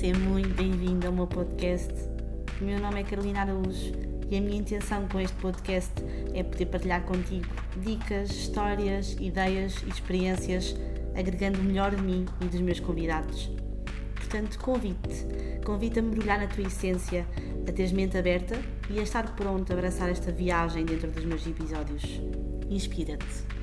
Seja muito bem-vindo ao meu podcast. O meu nome é Carolina Araújo e a minha intenção com este podcast é poder partilhar contigo dicas, histórias, ideias e experiências, agregando o melhor de mim e dos meus convidados. Portanto, convite-te, convite a mergulhar na tua essência, a teres mente aberta e a estar pronto a abraçar esta viagem dentro dos meus episódios. Inspira-te.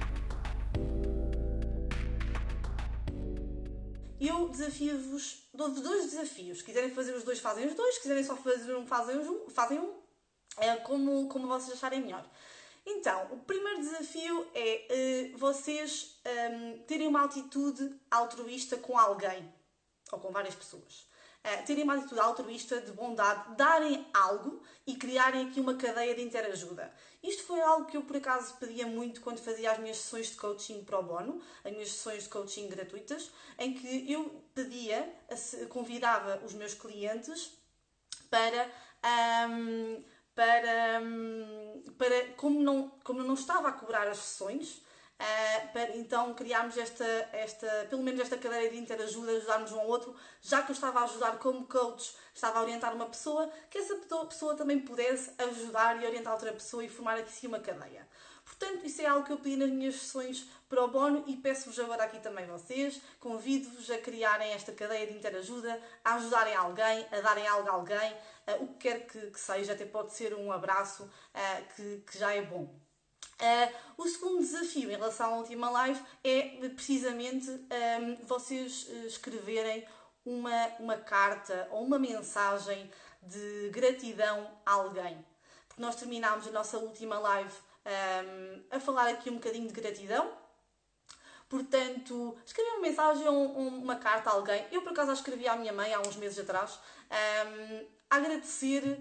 eu desafio-vos, dou-vos dois desafios. Se quiserem fazer os dois, fazem os dois. Se quiserem só fazer um, fazem um. Fazem um é como, como vocês acharem melhor. Então, o primeiro desafio é uh, vocês um, ehm, terem uma atitude altruísta com alguém ou com várias pessoas. Uh, terem uma atitude altruísta de bondade, darem algo e criarem aqui uma cadeia de interajuda. Isto foi algo que eu por acaso pedia muito quando fazia as minhas sessões de coaching pro bono, as minhas sessões de coaching gratuitas, em que eu pedia, convidava os meus clientes para. Um, para, para como, não, como não estava a cobrar as sessões, Uh, para, então criámos esta, esta, pelo menos esta cadeira de interajuda, ajudarmos um ao outro, já que eu estava a ajudar como coach, estava a orientar uma pessoa, que essa pessoa também pudesse ajudar e orientar outra pessoa e formar aqui uma cadeia. Portanto, isso é algo que eu pedi nas minhas sessões para o bono e peço-vos agora aqui também vocês, convido-vos a criarem esta cadeia de interajuda, a ajudarem alguém, a darem algo a alguém, uh, o que quer que, que, seja, até pode ser um abraço uh, que, que já é bom. Uh, o segundo desafio em relação à última live é precisamente um, ehm, vocês eh, escreverem uma, uma carta ou uma mensagem de gratidão a alguém. Porque nós terminámos a nossa última live um, ehm, a falar aqui um bocadinho de gratidão. Portanto, escrever uma mensagem ou uma carta a alguém. Eu, por acaso, escrevi à minha mãe há uns meses atrás um, ehm, a agradecer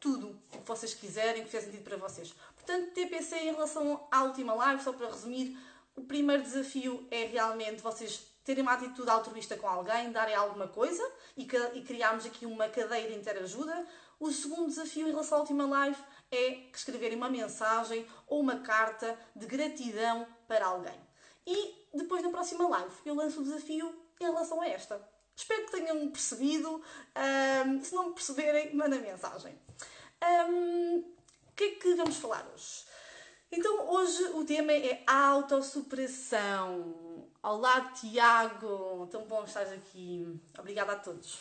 tudo o que vocês quiserem, que fez sentido para vocês. Portanto, TPC em relação à última live, só para resumir, o primeiro desafio é realmente vocês terem uma atitude altruísta com alguém, darem alguma coisa e, e criarmos aqui uma cadeia de interajuda. O segundo desafio em relação à última live é escreverem uma mensagem ou uma carta de gratidão para alguém. E depois na próxima live eu lanço o desafio em relação a esta. Espero que tenham percebido. Um, se não perceberem, mandem mensagem. Um, que é que vamos falar hoje? Então, hoje o tema é autossuperação. Olá, Tiago! Tão bom estar aqui. Obrigada a todos,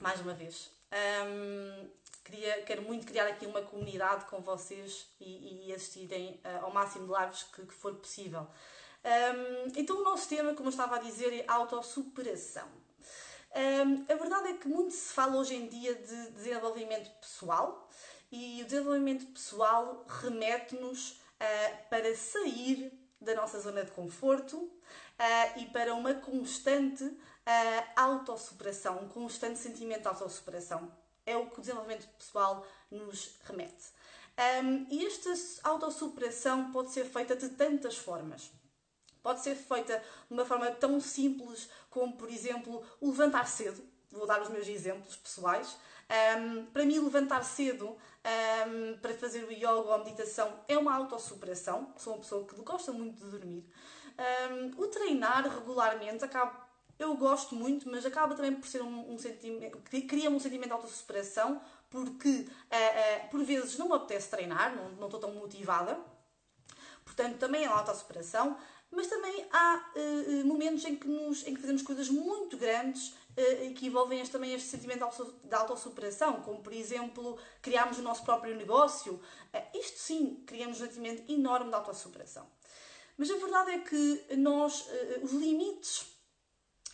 mais uma vez. Um, queria, quero muito criar aqui uma comunidade com vocês e, e assistirem uh, ao máximo de lives que, que for possível. Um, então, o nosso tema, como eu estava a dizer, é autossuperação. Um, a verdade é que muito se fala hoje em dia de desenvolvimento pessoal e o desenvolvimento pessoal remete-nos uh, para sair da nossa zona de conforto uh, e para uma constante uh, autossuperação, um constante sentimento de autossuperação. É o que o desenvolvimento pessoal nos remete. Um, e esta autossuperação pode ser feita de tantas formas. Pode ser feita de uma forma tão simples como, por exemplo, o levantar cedo. Vou dar os meus exemplos pessoais. Um, para mim, levantar cedo um, para fazer o yoga ou a meditação é uma autossuperação. Sou uma pessoa que gosta muito de dormir. Um, o treinar regularmente acaba. Eu gosto muito, mas acaba também por ser um, um sentimento. cria um sentimento de autossuperação, porque uh, uh, por vezes não me apetece treinar, não, não estou tão motivada. Portanto, também é uma autossuperação mas também há uh, momentos em que, nos, em que fazemos coisas muito grandes uh, que envolvem este, também este sentimento de autossuperação, como por exemplo criarmos o nosso próprio negócio. Uh, isto sim, criamos um sentimento enorme de autossuperação. Mas a verdade é que nós, os limites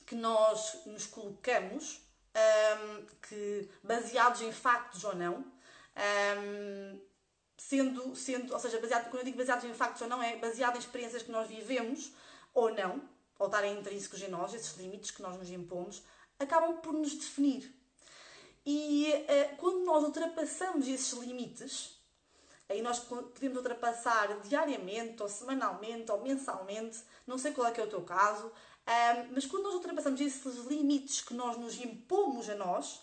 que nós nos colocamos, ehm, que baseados em factos ou não, ehm, sendo, sendo, ou seja, baseado, quando eu digo baseados em factos ou não, é baseado em experiências que nós vivemos ou não, ou estarem intrínsecos em nós, esses limites que nós nos impomos, acabam por nos definir. E uh, quando nós ultrapassamos esses limites, aí nós podemos ultrapassar diariamente, ou semanalmente, ou mensalmente, não sei qual é que é o teu caso, uh, mas quando nós ultrapassamos esses limites que nós nos impomos a nós,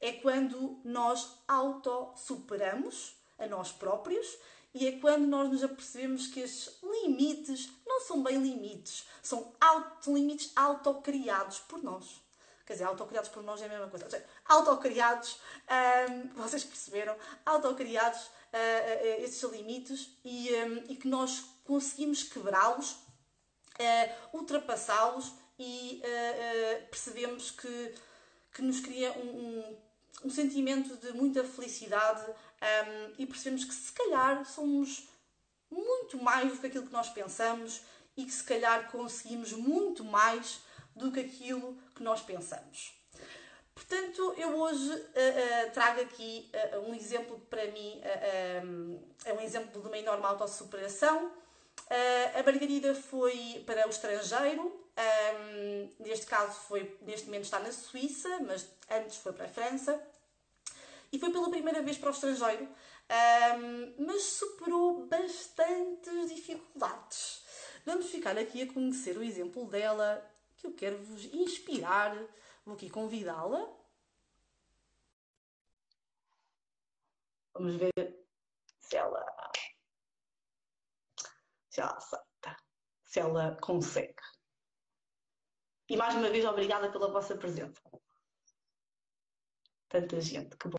é quando nós auto-superamos a nós próprios e é quando nós nos apercebemos que estes limites não são bem limites, são auto, limites autocriados por nós. Quer dizer, autocriados por nós é a mesma coisa. Seja, autocriados, um, vocês perceberam, autocriados uh, uh, esses limites e, um, e que nós conseguimos quebrá-los, uh, ultrapassá-los e percebemos que, que nos cria um, um, um sentimento de muita felicidade e percebemos que se calhar somos muito mais do que aquilo que nós pensamos e que se calhar conseguimos muito mais do que aquilo que nós pensamos. Portanto, eu hoje uh, uh, trago aqui uh, um exemplo que para mim é um exemplo de uma enorme autossuperação. a Margarida foi para o estrangeiro, um, neste caso foi, neste momento está na Suíça, mas antes foi para a França, e foi pela primeira vez para o estrangeiro, um, mas superou bastantes dificuldades. Vamos ficar aqui a conhecer o exemplo dela que eu quero vos inspirar. Vou aqui convidá-la. Vamos ver se ela, se ela aceita, se ela consegue. E mais uma vez, obrigada pela vossa presença. Tanta gente, que bom.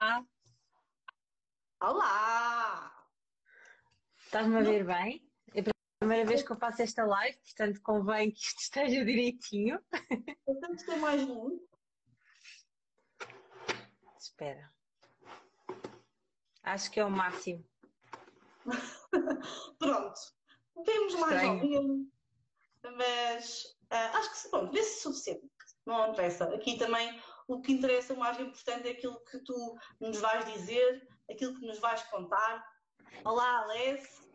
Ah. Olá! Estás-me a ver bem? Primeira vez que eu faço esta live, portanto convém que isto esteja direitinho. Portanto, ter mais um. Espera. Acho que é o máximo. Pronto. Temos mais alguém, mas uh, acho que pronto, vê-se suficiente. Não interessa. Aqui também o que interessa, o mais importante é aquilo que tu nos vais dizer, aquilo que nos vais contar. Olá, Alessia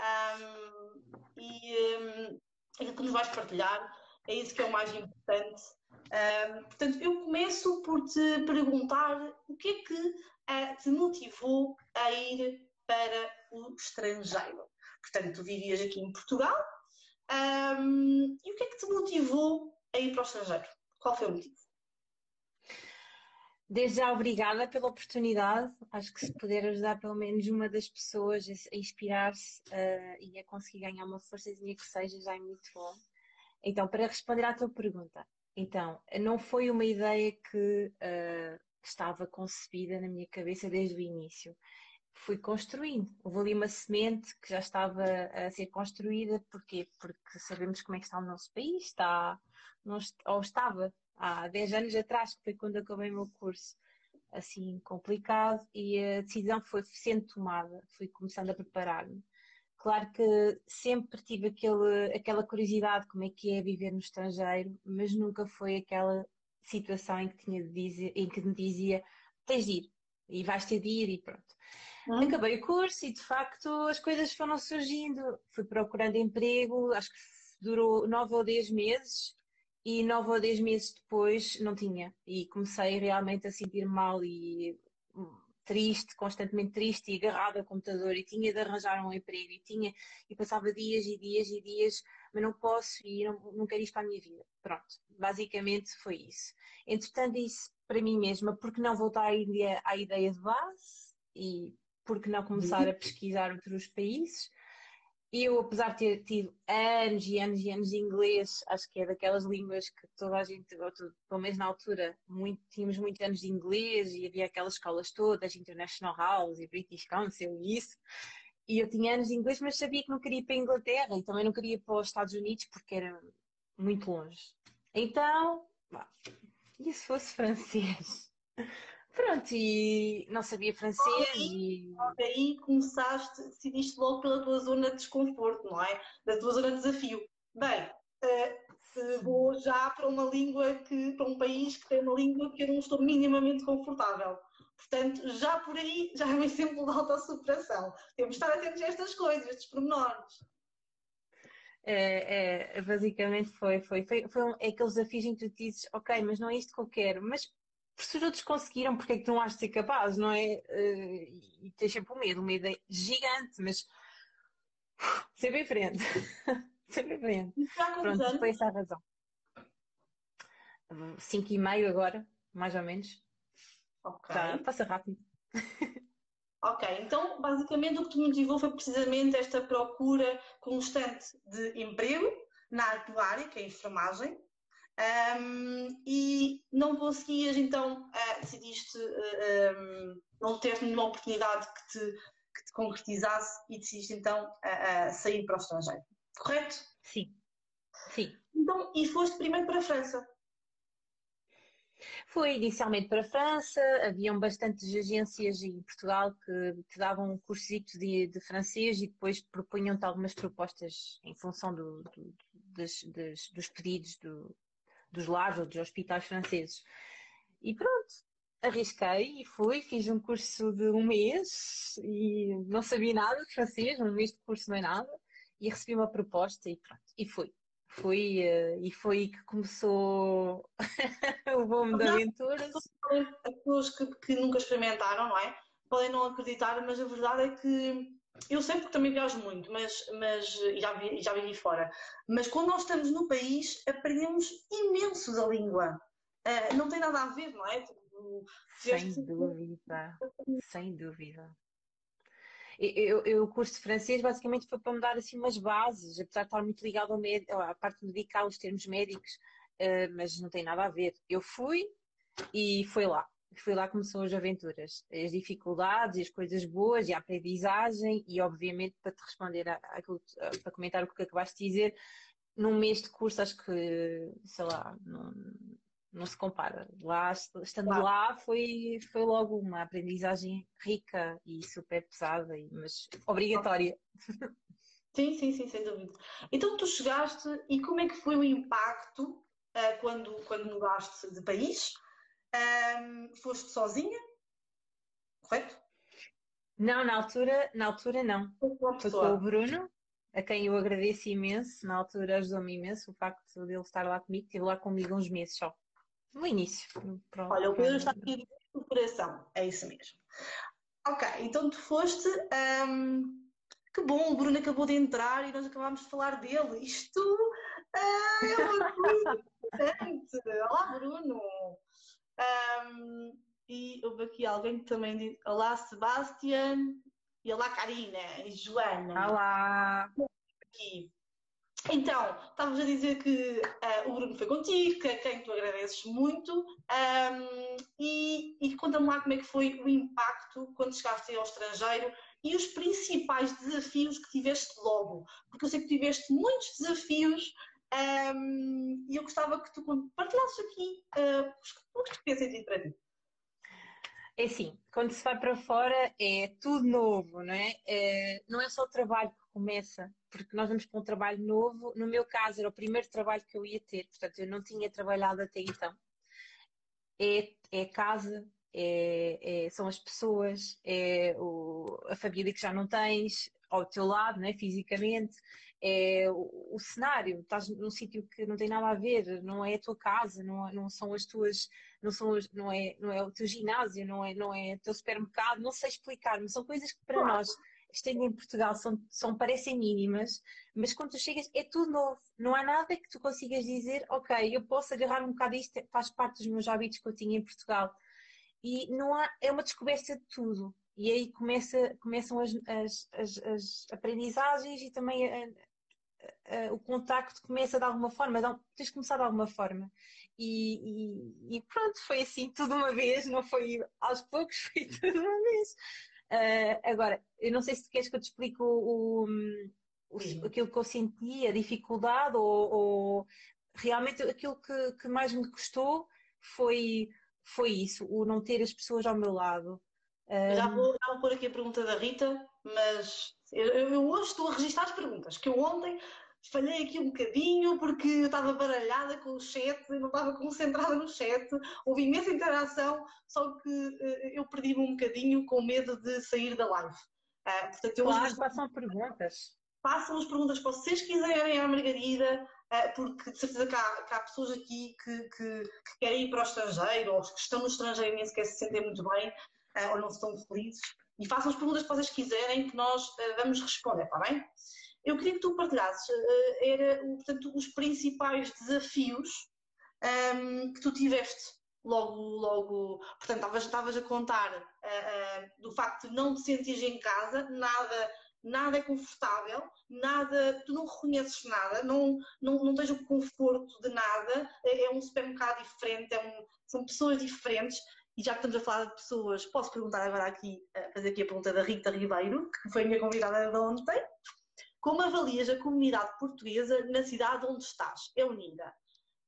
um, e um, aquilo que nos vais partilhar, é isso que é o mais importante. Um, portanto, eu começo por te perguntar o que é que uh, te motivou a ir para o estrangeiro. Portanto, tu vivias aqui em Portugal e o que é que te motivou a ir para o estrangeiro? Qual foi o motivo? Desde já, obrigada pela oportunidade. Acho que se puder ajudar pelo menos uma das pessoas a inspirar-se uh, e a conseguir ganhar uma forçazinha que seja, já é muito bom. Então, para responder à tua pergunta, então, não foi uma ideia que uh, estava concebida na minha cabeça desde o início. Fui construindo. Houve ali uma semente que já estava a ser construída. Porquê? Porque sabemos como é que está o nosso país, está, não, ou estava há 10 anos atrás, que foi quando acabei o meu curso, assim complicado, e a decisão foi sendo tomada, fui começando a preparar-me. Claro que sempre tive aquele, aquela curiosidade como é que é viver no estrangeiro, mas nunca foi aquela situação em que, tinha de dizer, em que me dizia tens de ir e vais ter de ir e pronto. Hum. Acabei o curso e de facto as coisas foram surgindo. Fui procurando emprego, acho que durou nove ou dez meses e nove ou dez meses depois não tinha. E comecei realmente a sentir mal e hum, triste, constantemente triste e agarrada ao computador e tinha de arranjar um emprego e tinha e passava dias e dias e dias, mas não posso e não, não quero isto para a minha vida. Pronto, basicamente foi isso. Entretanto, disse para mim mesma, porque não voltar à ideia, à ideia de base e porque não começar a pesquisar outros países eu, apesar de ter tido anos e anos e anos de inglês, acho que é daquelas línguas que toda a gente, ou pelo menos na altura, muito, tínhamos muitos anos de inglês e havia aquelas escolas todas, International House e British Council e isso. E eu tinha anos de inglês, mas sabia que não queria ir para a Inglaterra e também não queria ir para os Estados Unidos porque era muito longe. Então, e se fosse francês? Pronto, e não sabia francês e... Aí começaste, decidiste logo pela tua zona de desconforto, não é? Da tua zona de desafio. Bem, uh, vou já para uma língua que, para um país que tem uma língua que eu não estou minimamente confortável. Portanto, já por aí já é um exemplo de autossuperação. Temos de estar atentos a estas coisas, estes pormenores. É, é, basicamente foi, foi, foi, foi um, é aqueles desafios em que tu dizes, ok, mas não é isto que eu quero, mas se os outros conseguiram, porque é que tu não has de ser capaz, não é? Uh, e tens sempre um medo, uma ideia gigante, mas sempre em frente. sempre em frente. Pronto, foi essa a razão. Cinco e meio agora, mais ou menos. Ok. Tá, passa rápido. Ok, então basicamente o que te motivou foi precisamente esta procura constante de emprego na tua área, que é a enfermagem, Um, e não conseguias, então uh, decidiste uh, um, não ter nenhuma oportunidade que te, que te concretizasse e decidiste então uh, sair para o estrangeiro, correto? Sim, sim. Então, e foste primeiro para a França? Fui inicialmente para a França, haviam bastantes agências em Portugal que te davam um cursito de, de francês e depois propunham-te algumas propostas em função do, do, dos, dos, dos, pedidos do, dos lares ou dos hospitais franceses. E pronto, arrisquei e fui, fiz um curso de um mês e não sabia nada de francês, um mês de curso não é nada, e recebi uma proposta e pronto, e fui. Fui uh, e foi aí que começou o bom de aventuras. As pessoas que, que nunca experimentaram, não é? Podem não acreditar, mas a verdade é que eu sempre também viajo muito, mas, mas já, vi, já vivi fora. Mas quando nós estamos no país, aprendemos imenso da língua. Uh, não tem nada a ver, não é? Tipo, sem dúvida, sem dúvida. Eu, eu, o curso de francês basicamente foi para me dar assim umas bases, apesar de estar muito ligado ao à parte medical, os termos médicos, uh, mas não tem nada a ver. Eu fui e foi lá. Foi lá que começou as aventuras, as dificuldades, as coisas boas e a aprendizagem e obviamente para te responder a, a, para comentar o que acabaste de dizer, num mês de curso acho que, sei lá, não, não se compara. Lá, estando claro. lá, foi, foi logo uma aprendizagem rica e super pesada, mas obrigatória. Sim, sim, sim, sem dúvida. Então tu chegaste e como é que foi o impacto uh, quando, quando mudaste de país? Um, foste sozinha? Correto? Não, na altura, na altura não. Foi com o Bruno, a quem eu agradeço imenso. Na altura ajudou-me imenso o facto de ele estar lá comigo. Estive lá comigo uns meses só. No início. Pronto. Olha, o Pedro está aqui de coração. É isso mesmo. Ok, então tu foste. Um, que bom, o Bruno acabou de entrar e nós acabámos de falar dele. Isto uh, é coisa importante. Olá, Bruno. Um, e houve aqui alguém que também diz: Olá, Sebastian. E olá, Karina e Joana. Olá. Aqui. Então, estavas a dizer que uh, o Bruno foi contigo, que a quem tu agradeces muito, um, e, e conta-me lá como é que foi o impacto quando chegaste ao estrangeiro e os principais desafios que tiveste logo, porque eu sei que tiveste muitos desafios um, e eu gostava que tu partilhasses aqui uh, o que sentido para ti. É assim, quando se vai para fora é tudo novo, não é? é não é só o trabalho que começa porque nós vamos para um trabalho novo. No meu caso, era o primeiro trabalho que eu ia ter, portanto, eu não tinha trabalhado até então. É, é casa, é, é, são as pessoas, é o, a família que já não tens ao teu lado, né, fisicamente, é o, o cenário. Estás num sítio que não tem nada a ver, não é a tua casa, não, não são as tuas, não são, não é, não é o teu ginásio, não é, não é o teu supermercado, não sei explicar, mas são coisas que para claro. nós estando em Portugal são, são, parecem mínimas, mas quando tu chegas é tudo novo. Não há nada que tu consigas dizer, ok, eu posso agarrar um bocado isto, faz parte dos meus hábitos que eu tinha em Portugal. E não há, é uma descoberta de tudo. E aí começa, começam as, as, as, as aprendizagens e também a, a, o contacto começa de alguma forma, dá, tens de começar de alguma forma. E, e, e, pronto, foi assim tudo uma vez, não foi aos poucos, foi tudo uma vez. Uh, agora, eu não sei se queres que eu te explique o, o, o aquilo que eu senti, a dificuldade, ou, ou realmente aquilo que, que, mais me custou foi, foi isso, o não ter as pessoas ao meu lado. Já, vou, já vou pôr aqui a pergunta da Rita, mas eu, eu hoje estou a registrar as perguntas, que eu ontem falhei aqui um bocadinho porque eu estava baralhada com o chat, não estava concentrada no chat, houve imensa interação, só que uh, eu perdi-me um bocadinho com medo de sair da live. Uh, portanto, eu claro, hoje... façam perguntas. Façam as perguntas que vocês quiserem à Margarida, uh, porque de certeza que há, que há pessoas aqui que, que, que, querem ir para o estrangeiro, ou que estão no estrangeiro e nem sequer se sentem muito bem, ou não estão felizes. E façam as perguntas que vocês quiserem que nós vamos responder, está bem? Eu queria que tu partilhasses uh, era, portanto, os principais desafios um, ehm, que tu tiveste logo, logo, portanto, estavas, a contar uh, uh, do facto de não te sentir em casa, nada nada é confortável, nada, tu não reconheces nada, não, não, não tens o conforto de nada, é, é um supermercado diferente, é um, são pessoas diferentes. E já que estamos a falar de pessoas, posso perguntar agora aqui, fazer aqui a pergunta da Rita Ribeiro, que foi a minha convidada de ontem. Como avalias a comunidade portuguesa na cidade onde estás? É unida.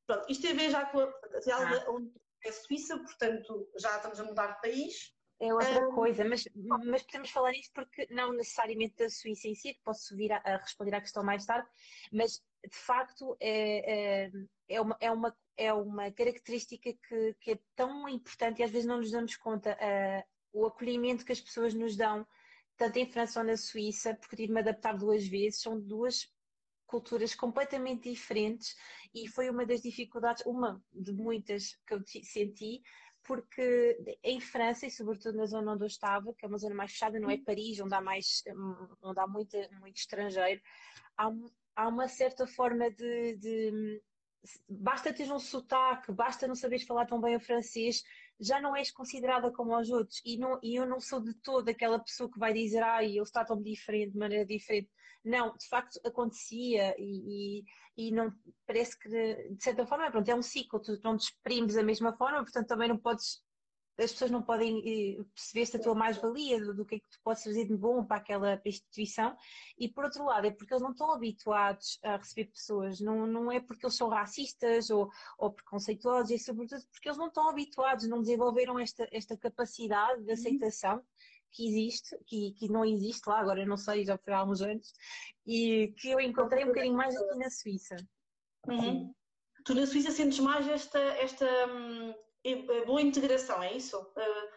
Pronto, isto tem a ver já com a cidade ah. onde é Suíça, portanto já estamos a mudar de país. É outra um... coisa, mas, mas podemos falar isto porque não necessariamente da Suíça em si, que posso vir a, a responder à questão mais tarde, mas de facto é, é, é, uma, é, uma, é uma característica que, que é tão importante e às vezes não nos damos conta uh, o acolhimento que as pessoas nos dão, tanto em França ou na Suíça, porque tive-me adaptar duas vezes, são duas culturas completamente diferentes e foi uma das dificuldades, uma de muitas que eu senti, porque em França, e sobretudo na zona onde eu estava, que é uma zona mais fechada, não é. Paris, onde há, mais, onde há muito, muito estrangeiro, há, há uma certa forma de, de basta ter um sotaque, basta não saberes falar tão bem o francês, já não és considerada como os outros. E, não, e eu não sou de toda aquela pessoa que vai dizer, ai, eles tratam me diferente, de maneira diferente. Não, de facto acontecia e, e, e, não, parece que, de certa forma, pronto, é um ciclo, tu não te exprimes da mesma forma, portanto também não podes as pessoas não podem eh, perceber-se a tua mais-valia, do, do, que é que tu podes fazer de bom para aquela instituição, e por outro lado é porque eles não estão habituados a receber pessoas, não, não é porque eles são racistas ou, ou preconceituosos, é sobretudo porque eles não estão habituados, não desenvolveram esta, esta capacidade de uhum. aceitação que existe, que, que não existe lá, agora não sei, já foi há uns anos, e que eu encontrei um bocadinho mais aqui na Suíça. Uhum. Tu na Suíça sentes mais esta, esta hum, boa integração, é isso? Uh,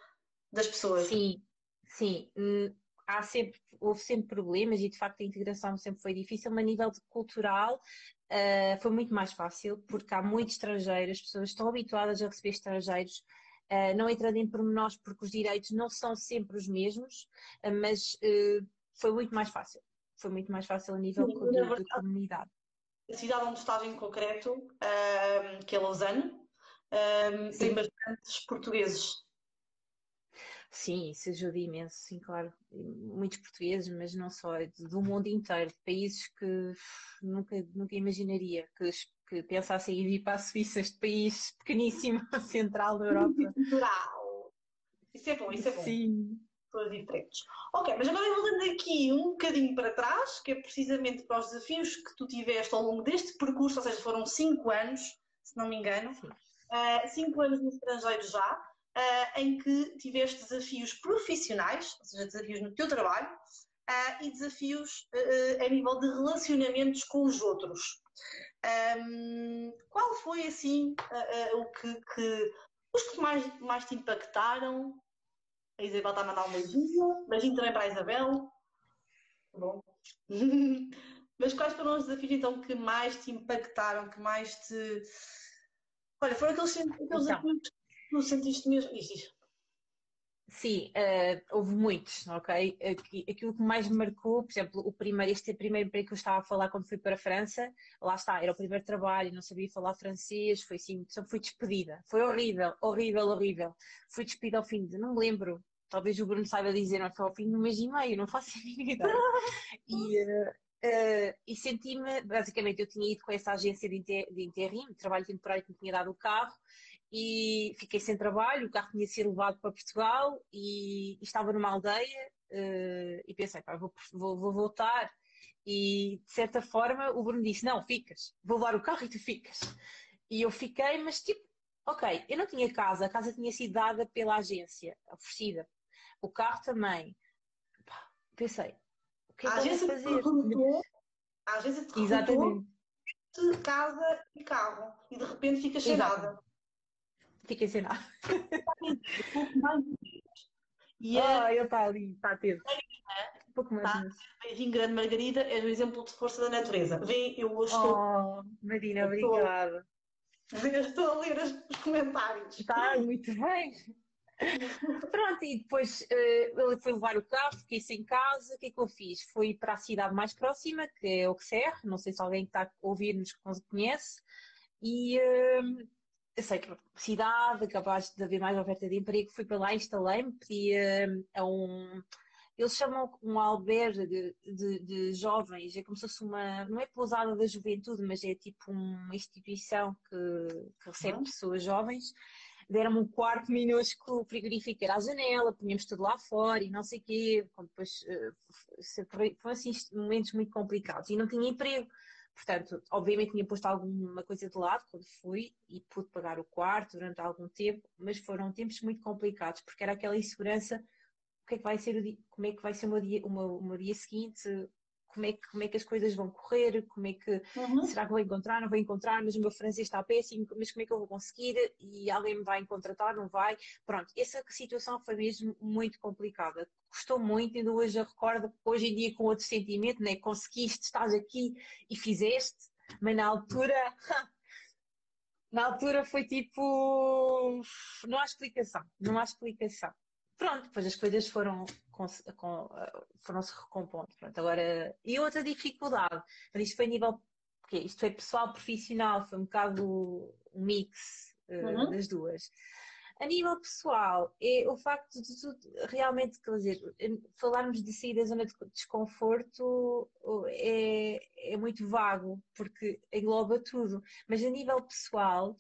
das pessoas? Sim, sim. Uh, há sempre, houve sempre problemas e de facto a integração sempre foi difícil, mas a nível cultural uh, foi muito mais fácil porque há muitos estrangeiros, as pessoas estão habituadas a receber estrangeiros. Não entrando em pormenores porque os direitos não são sempre os mesmos, mas foi muito mais fácil. Foi muito mais fácil a nível de, comunidade. A cidade onde estás em concreto, que é Lausanne, um, tem bastantes portugueses. Sim, isso ajuda imenso, sim, claro. Muitos portugueses, mas não só, do mundo inteiro, de países que nunca, nunca imaginaria que, que pensassem em vir para a Suíça, este país pequeníssimo, central da Europa. Cultural. Isso é bom, isso é bom. Sim. Pessoas diferentes. Ok, mas agora voltando aqui um bocadinho para trás, que é precisamente para os desafios que tu tiveste ao longo deste percurso, ou seja, foram cinco anos, se não me engano. Sim uh, cinco anos no estrangeiro já, uh, em que tiveste desafios profissionais, ou seja, desafios no teu trabalho, uh, e desafios a nível de relacionamentos com os outros. Um, qual foi assim o que, que, os que mais, mais te impactaram? A Isabel está a mandar um beijinho, beijinho também para a Isabel. Bom. Mas quais foram os desafios então que mais te impactaram, que mais te Olha, foram aqueles, aqueles então, que tu sentiste mesmo. Isso, Sim, uh, houve muitos, ok? Aquilo que mais me marcou, por exemplo, o primeiro, este primeiro emprego que eu estava a falar quando fui para a França, lá está, era o primeiro trabalho, não sabia falar francês, foi assim, só fui despedida. Foi horrível, horrível, horrível. Fui despedida ao fim de, não me lembro, talvez o Bruno saiba dizer, não foi ao fim de um mês e meio, não faço a mínima ideia. E, uh, Uh, e senti-me, basicamente, eu tinha ido com essa agência de, inter, de interim, trabalho temporário que me tinha dado o carro, e fiquei sem trabalho, o carro tinha sido levado para Portugal e, e estava numa aldeia uh, e pensei, pá, vou, vou, vou, voltar. E de certa forma o Bruno disse: Não, ficas, vou levar o carro e tu ficas. E eu fiquei, mas tipo, ok, eu não tinha casa, a casa tinha sido dada pela agência, oferecida, o carro também. Pensei, que é a agência fazer? Recrutou, a agência te Exatamente. de casa e carro e de repente fica sem Exato. nada. Fiquei sem nada. e ah, ele está ali, está atento. Um pouco mais. Tá? Beijinho grande, Margarida, é um exemplo de força da natureza. Vê, eu hoje estou. Oh, Marina, obrigada. Estou a ler os comentários. Está, muito bem. Pronto, e depois uh, ele foi levar o carro, fiquei sem casa. O que é que eu fiz? Fui para a cidade mais próxima, que é Auxerre. Não sei se alguém que está a ouvir-nos conhece. E uh, eu sei que cidade, capaz de haver mais oferta de emprego. Fui para lá, instalei-me, pedi uh, a um. eles chamam um albergue de, de, de, jovens, é como se fosse uma, não é pousada da juventude, mas é tipo uma instituição que, que recebe uhum. pessoas jovens. Deram-me um quarto minúsculo frigorífico era à janela, punhamos tudo lá fora e não sei o quê. Depois, foram assim momentos muito complicados e não tinha emprego. Portanto, obviamente tinha posto alguma coisa de lado quando fui e pude pagar o quarto durante algum tempo, mas foram tempos muito complicados porque era aquela insegurança o que é que vai ser o dia, como é que vai ser o meu dia, o meu, o meu dia seguinte, como é, que, como é que as coisas vão correr, como é que uhum. será que vou encontrar, não vou encontrar, mas o meu francês está péssimo, mas como é que eu vou conseguir e alguém me vai contratar, não vai? Pronto, essa situação foi mesmo muito complicada. Custou muito, ainda hoje eu recordo, hoje em dia com outro sentimento, né? conseguiste, estás aqui e fizeste, mas na altura na altura foi tipo não há explicação, não há explicação pronto, depois as coisas foram, com, com, foram se recompondo. Pronto, agora, e outra dificuldade, isto foi a nível, porque isto foi pessoal, profissional, foi um bocado um mix uh, uhum. das duas. A nível pessoal, é o facto de tudo realmente, quer dizer, falarmos de sair da zona de desconforto é, é muito vago, porque engloba tudo. Mas a nível pessoal,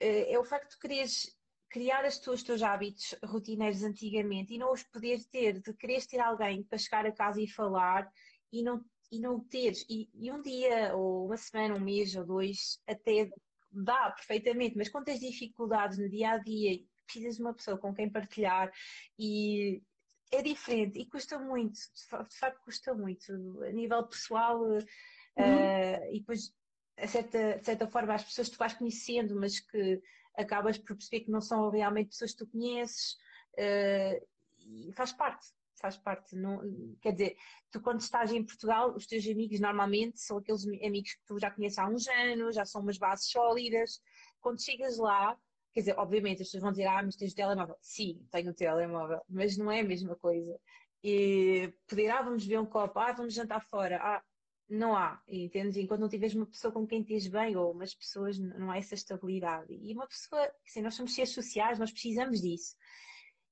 eh, é o facto de quereres criar as tuas, os teus hábitos rotineiros antigamente e não os poderes ter, de quereres ter alguém para chegar a casa e falar e não, e não teres, e, e um dia, ou uma semana, um mês ou dois, até dá perfeitamente, mas quando tens dificuldades no dia a dia, precisas de uma pessoa com quem partilhar e é diferente e custa muito, de facto custa muito, a nível pessoal uhum. uh, e depois a certa, de certa forma as pessoas que tu vais conhecendo, mas que acabas por perceber que não são realmente pessoas que tu conheces uh, e faz parte, faz parte. Não, quer dizer, tu quando estás em Portugal, os teus amigos normalmente são aqueles amigos que tu já conheces há uns anos, já são umas bases sólidas. Quando chegas lá, quer dizer, obviamente as pessoas vão dizer, ah, mas tens o telemóvel. Sim, tenho o telemóvel, mas não é a mesma coisa. E poder, ah, vamos ver um copo, ah, vamos jantar fora, ah, não há, entendes? Enquanto não tiveres uma pessoa com quem tens bem, ou umas pessoas, não há essa estabilidade. E uma pessoa, assim, nós somos seres sociais, nós precisamos disso.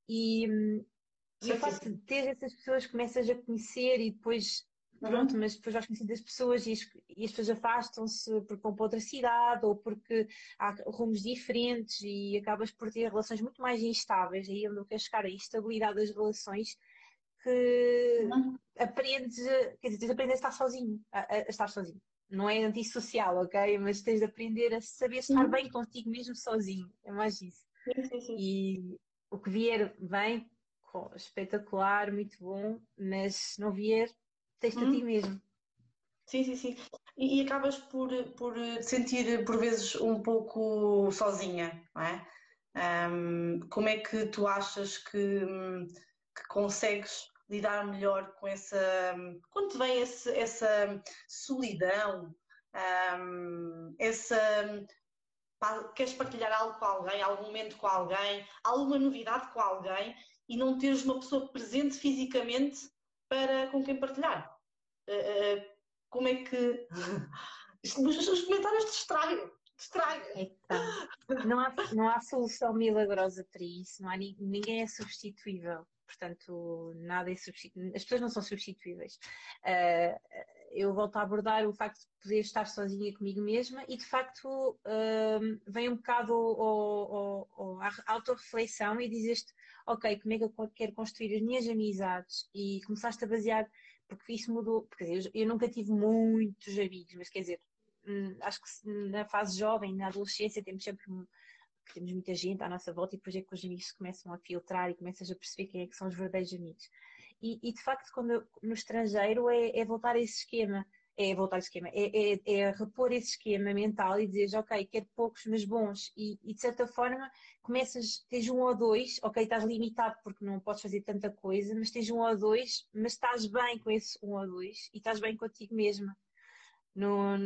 E, e o facto de ter essas pessoas começas a conhecer e depois, uhum. pronto, uhum. mas depois vais conhecendo as pessoas e as, e as pessoas afastam-se porque vão para outra cidade ou porque há rumos diferentes e acabas por ter relações muito mais instáveis. Aí é eu quero chegar, a instabilidade das relações que uhum. aprendes, quer dizer, tens de aprender a estar sozinho, a, a, estar sozinho. Não é antissocial, ok? Mas tens de aprender a saber estar uhum. bem contigo mesmo sozinho. É mais isso. Sim, sim, sim. E o que vier vem, espetacular, muito bom, mas se não vier, tens-te uhum. a ti uhum. mesmo. Sim, sim, sim. E, e, acabas por, por sentir por vezes um pouco sozinha, não é? Um, como é que tu achas que, que consegues lidar melhor com essa. Quando te vem esse, essa solidão, um, essa. Queres partilhar algo com alguém, algum momento com alguém, alguma novidade com alguém e não teres uma pessoa presente fisicamente para com quem partilhar? Uh, como é que. Os comentários distraem. Distraem. Não há, não há solução milagrosa para isso, não há, ninguém é substituível portanto, nada é as pessoas não são substituíveis. Uh, eu volto a abordar o facto de poder estar sozinha comigo mesma e, de facto, uh, vem um bocado ao, ao, à autorreflexão e dizeste, ok, como é que eu quero construir as minhas amizades e começaste a basear, porque isso mudou, porque eu, nunca tive muitos amigos, mas quer dizer, hum, acho que na fase jovem, na adolescência, temos sempre temos muita gente à nossa volta e depois é que os amigos começam a filtrar e começas a perceber quem é que são os verdadeiros amigos. E, e de facto, quando no estrangeiro, é, é, voltar a esse esquema. É voltar a esse esquema, é, é, é repor esse esquema mental e dizer, ok, quero poucos, mas bons. E, e, de certa forma, começas, tens um ou dois, ok, estás limitado porque não podes fazer tanta coisa, mas tens um ou dois, mas estás bem com esse um ou dois e estás bem contigo mesma. Não,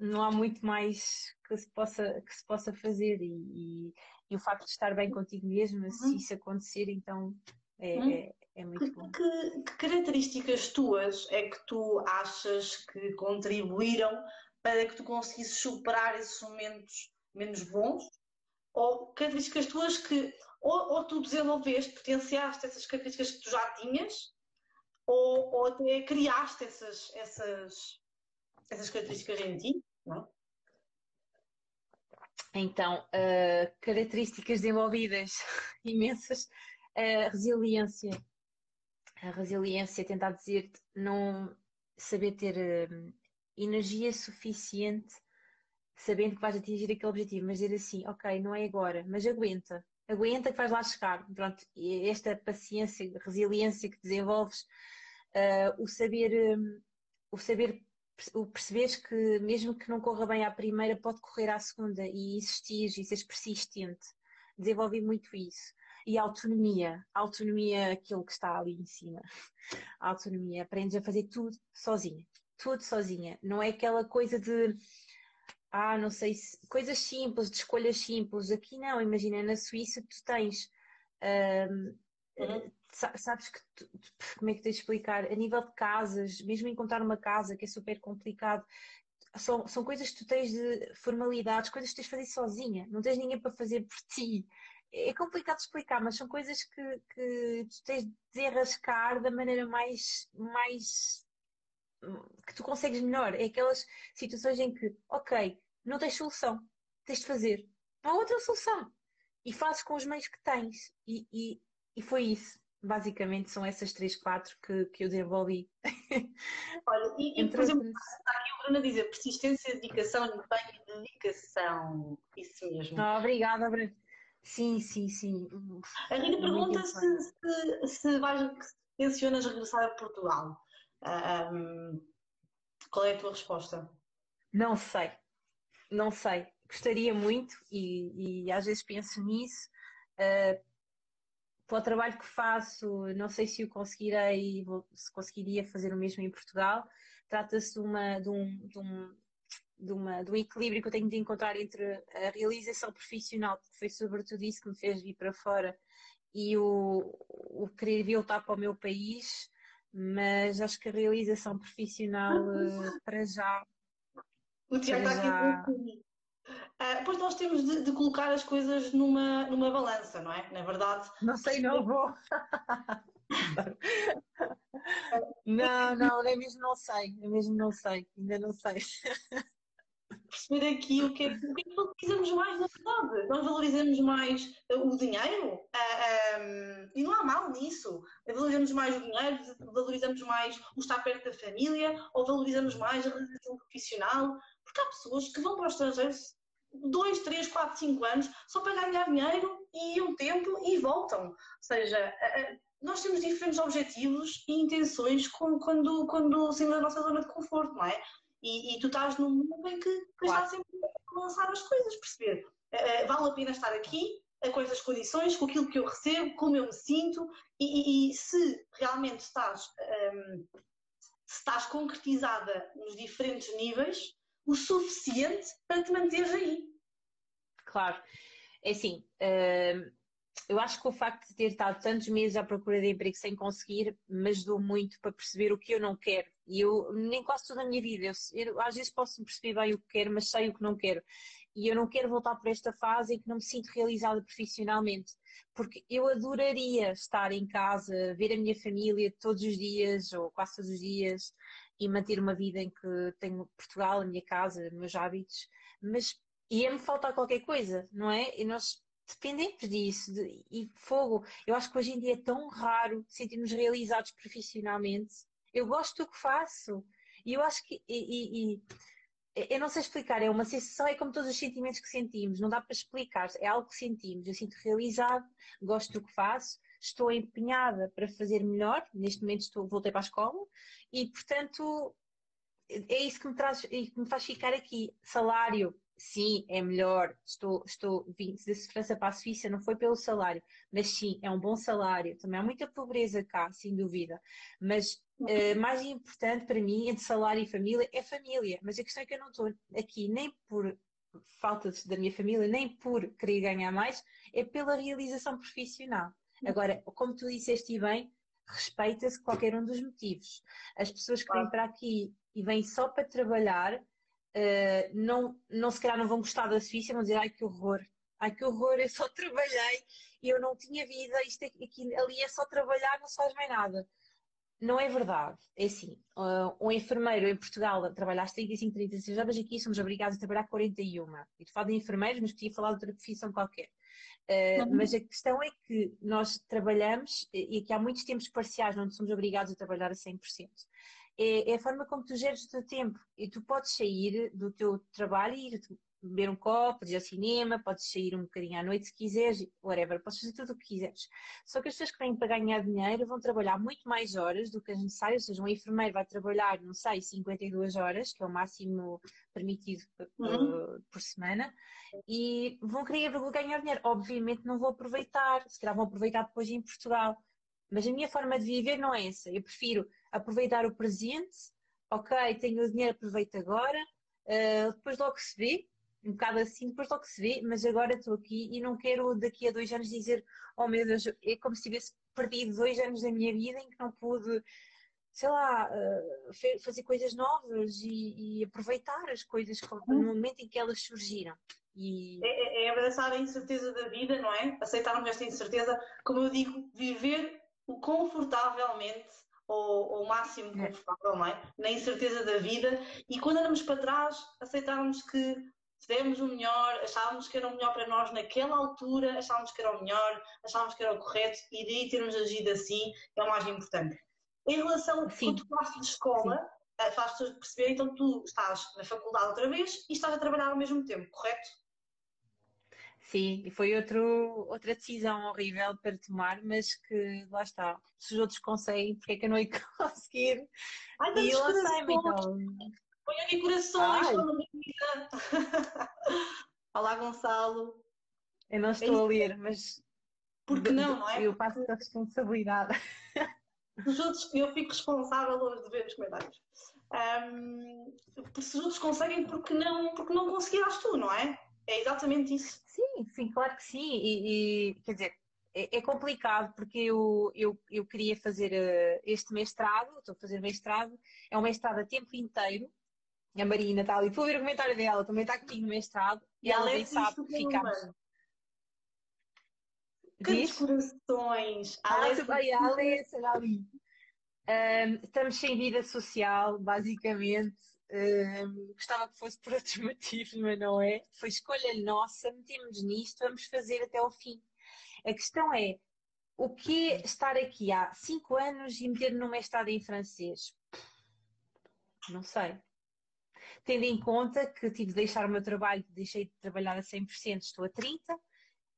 não há muito mais que se possa, que se possa fazer e, e, e o facto de estar bem contigo mesmo, uhum. se isso acontecer, então é, uhum. é, é, muito que, bom. Que, que, características tuas é que tu achas que contribuíram para que tu conseguisses superar esses momentos menos bons? Ou características tuas que, ou, ou tu desenvolveste, potenciaste essas características que tu já tinhas, ou, ou até criaste essas, essas, essas características em ti, não? Então, uh, características desenvolvidas imensas, a resiliência. A resiliência, tentar dizer-te, não saber ter uh, energia suficiente, sabendo que vais atingir aquele objetivo, mas dizer assim, ok, não é agora, mas aguenta, aguenta que vais lá chegar. Pronto, esta paciência, resiliência que desenvolves, uh, o saber, o saber o perceberes que mesmo que não corra bem à primeira, pode correr à segunda e insistir e seres persistente. Desenvolvi muito isso. E a autonomia, a autonomia é aquilo que está ali em cima. A autonomia, aprendes a fazer tudo sozinha. Tudo sozinha. Não é aquela coisa de ah, não sei se coisas simples, de escolhas simples. Aqui não, imagina, na Suíça tu tens um, uhum sabes que tu, como é que tens de explicar? A nível de casas, mesmo encontrar uma casa que é super complicado, são, são coisas que tu tens de formalidades, coisas que tens de fazer sozinha, não tens ninguém para fazer por ti. É complicado de explicar, mas são coisas que, que tu tens de desenrascar da maneira mais, mais que tu consegues melhor. É aquelas situações em que, ok, não tens solução, tens de fazer. Não há outra solução. E fazes com os meios que tens. E, e, e foi isso basicamente são essas três, quatro que, que eu desenvolvi. Olha, e, e por exemplo, está aqui o Bruno a dizer persistência, dedicação, empenho e dedicação. Isso mesmo. Ah, obrigada, Bruno. Sim, sim, sim. A Rita pergunta se, se, se vais, tensionas regressar a Portugal. Um, qual é a tua resposta? Não sei. Não sei. Gostaria muito e, e às vezes penso nisso. Uh, para o trabalho que faço, não sei se o conseguirei, se conseguiria fazer o mesmo em Portugal. Trata-se de, uma, de, um, de, um, de, uma, de um equilíbrio que eu tenho de encontrar entre a realização profissional, que foi sobretudo isso que me fez vir para fora, e o, o querer voltar para o meu país, mas acho que a realização profissional eh, para já. O Tiago está aqui Uh, pois nós temos de, de, colocar as coisas numa, numa balança, não é? Na verdade. Não sei, não vou. não, não, nem mesmo não sei, nem mesmo não sei, ainda não sei. Perceber aqui o que, é, o que, é que valorizamos mais na verdade. Nós valorizamos mais o dinheiro uh, ah, um, e não há mal nisso. Valorizamos mais o dinheiro, valorizamos mais o estar perto da família ou valorizamos mais a realização profissional. Porque há pessoas que vão para o estrangeiro dois, três, quatro, cinco anos só para ganhar dinheiro e um tempo e voltam. Ou seja, nós temos diferentes objetivos e intenções quando, quando saímos da nossa zona de conforto, não é? E, e tu estás num mundo em que, que claro. está sempre a lançar as coisas, perceber? Vale a pena estar aqui, com estas condições, com aquilo que eu recebo, como eu me sinto, e, e, e se realmente estás, um, se estás concretizada nos diferentes níveis, o suficiente para te manteres aí. Claro. É assim, uh, eu acho que o facto de ter estado tantos meses à procura de emprego sem conseguir me ajudou muito para perceber o que eu não quero. E eu, nem quase toda a minha vida, eu, eu, às vezes posso perceber bem o que quero, mas sei o que não quero. E eu não quero voltar por esta fase em que não me sinto realizada profissionalmente. Porque eu adoraria estar em casa, ver a minha família todos os dias, ou quase todos os dias, e manter uma vida em que tenho Portugal, a minha casa, meus hábitos, mas ia-me faltar qualquer coisa, não é? E nós dependemos disso. De, e fogo, eu acho que hoje em dia é tão raro sentirmos realizados profissionalmente. Eu gosto do que faço. E eu acho que. E, e, e, eu não sei explicar, é uma sensação, é como todos os sentimentos que sentimos, não dá para explicar, é algo que sentimos. Eu sinto realizado, gosto do que faço, estou empenhada para fazer melhor. Neste momento estou, voltei para a escola e, portanto, é isso que me, traz, que me faz ficar aqui. Salário, sim, é melhor. Estou, estou vim de França para a Suíça, não foi pelo salário, mas sim, é um bom salário. Também há muita pobreza cá, sem dúvida. Mas uh, mais importante para mim, entre salário e família, é família. Mas a questão é que eu não estou aqui nem por falta da minha família, nem por querer ganhar mais, é pela realização profissional. Agora, como tu disseste bem, respeita-se qualquer um dos motivos. As pessoas que vêm para aqui e vêm só para trabalhar, uh, não, não se calhar não vão gostar da Suíça, vão dizer ai que horror, ai que horror, eu só trabalhei e eu não tinha vida, isto aqui, ali é só trabalhar, não se faz mais nada. Não é verdade. É assim, uh, um enfermeiro em Portugal trabalha às 35, 36 horas, aqui somos obrigados a trabalhar 41. E tu falo de enfermeiros, mas podia falar de outra profissão qualquer. Uh, uhum. Mas a questão é que nós trabalhamos e que há muitos tempos parciais onde somos obrigados a trabalhar a 100%. É, é a forma como tu geres o teu tempo. E tu podes sair do teu trabalho e ir beber um copo, podes ir ao cinema, podes sair um bocadinho à noite se quiseres, whatever, podes fazer tudo o que quiseres. Só que as pessoas que vêm para ganhar dinheiro vão trabalhar muito mais horas do que as necessárias, ou seja, um enfermeiro vai trabalhar, não sei, 52 horas, que é o máximo permitido uhum. uh, por semana, e vão querer ganhar dinheiro. Obviamente não vou aproveitar, se calhar vão aproveitar depois em Portugal. Mas a minha forma de viver não é essa. Eu prefiro aproveitar o presente, ok, tenho o dinheiro, aproveito agora, uh, depois logo se vê, um bocado assim, depois logo se vê, mas agora estou aqui e não quero daqui a dois anos dizer, oh meu Deus, é como se tivesse perdido dois anos da minha vida em que não pude, sei lá, eh, fazer coisas novas e, e aproveitar as coisas no uhum. momento em que elas surgiram. E... É, é, é abraçar a incerteza da vida, não é? Aceitarmos esta incerteza, como eu digo, viver confortavelmente ou o máximo é. confortável, não é? Na incerteza da vida e quando andamos para trás, aceitarmos que fizemos o melhor, achávamos que era o melhor para nós naquela altura, achávamos que era o melhor, achávamos que era o correto e daí termos agido assim é o mais importante. Em relação a quando tu fazes de escola, Sim. Eh, faz-te perceber, então tu estás na faculdade outra vez e estás a trabalhar ao mesmo tempo, correto? Sim, e foi outro, outra decisão horrível para tomar, mas que lá está. Se os outros conseguem, porque é que eu não ia conseguir? Ai, e lá sei, então. Põe aqui corações Ai. Olá, Gonçalo. Eu não estou é a ler, mas. Porque não, não é? Eu passo a responsabilidade. Outros, eu fico responsável hoje de ver os comentários. Um, se os outros conseguem, porque não, porque não conseguirás tu, não é? É exatamente isso. Sim, sim, claro que sim. E, e quer dizer, é, é, complicado porque eu, eu, eu queria fazer uh, este mestrado, estou a fazer mestrado, é um mestrado a tempo inteiro, a Marina está ali. Vou ver o comentário dela, também está comigo no mestrado. E ela nem sabe que ficamos. Quantos corações! Ah, a Alessa, ali. Um, estamos sem vida social, basicamente. Um, gostava que fosse por outros motivos, mas não é. Foi escolha nossa, metemos nisto, vamos fazer até ao fim. A questão é, o que é estar aqui há cinco anos e meter-me num mestrado em francês? Não sei. Tendo em conta que tive de deixar o meu trabalho, deixei de trabalhar a 100%, estou a 30%,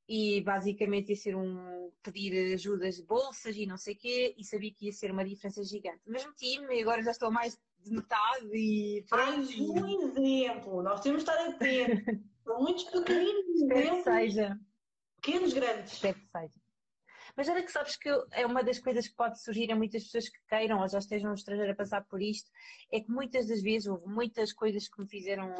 e basicamente ia ser um pedir ajudas de bolsas e não sei o quê, e sabia que ia ser uma diferença gigante. Mas meti-me e agora já estou a mais de metade e Mais um exemplo, nós temos de estar atentos. São muitos pequeninos Espero que seja. Pequenos, grandes. Espero que seja. Mas olha que sabes que é uma das coisas que pode surgir a muitas pessoas que queiram ou já estejam no estrangeiro a passar por isto, é que muitas das vezes houve muitas coisas que me fizeram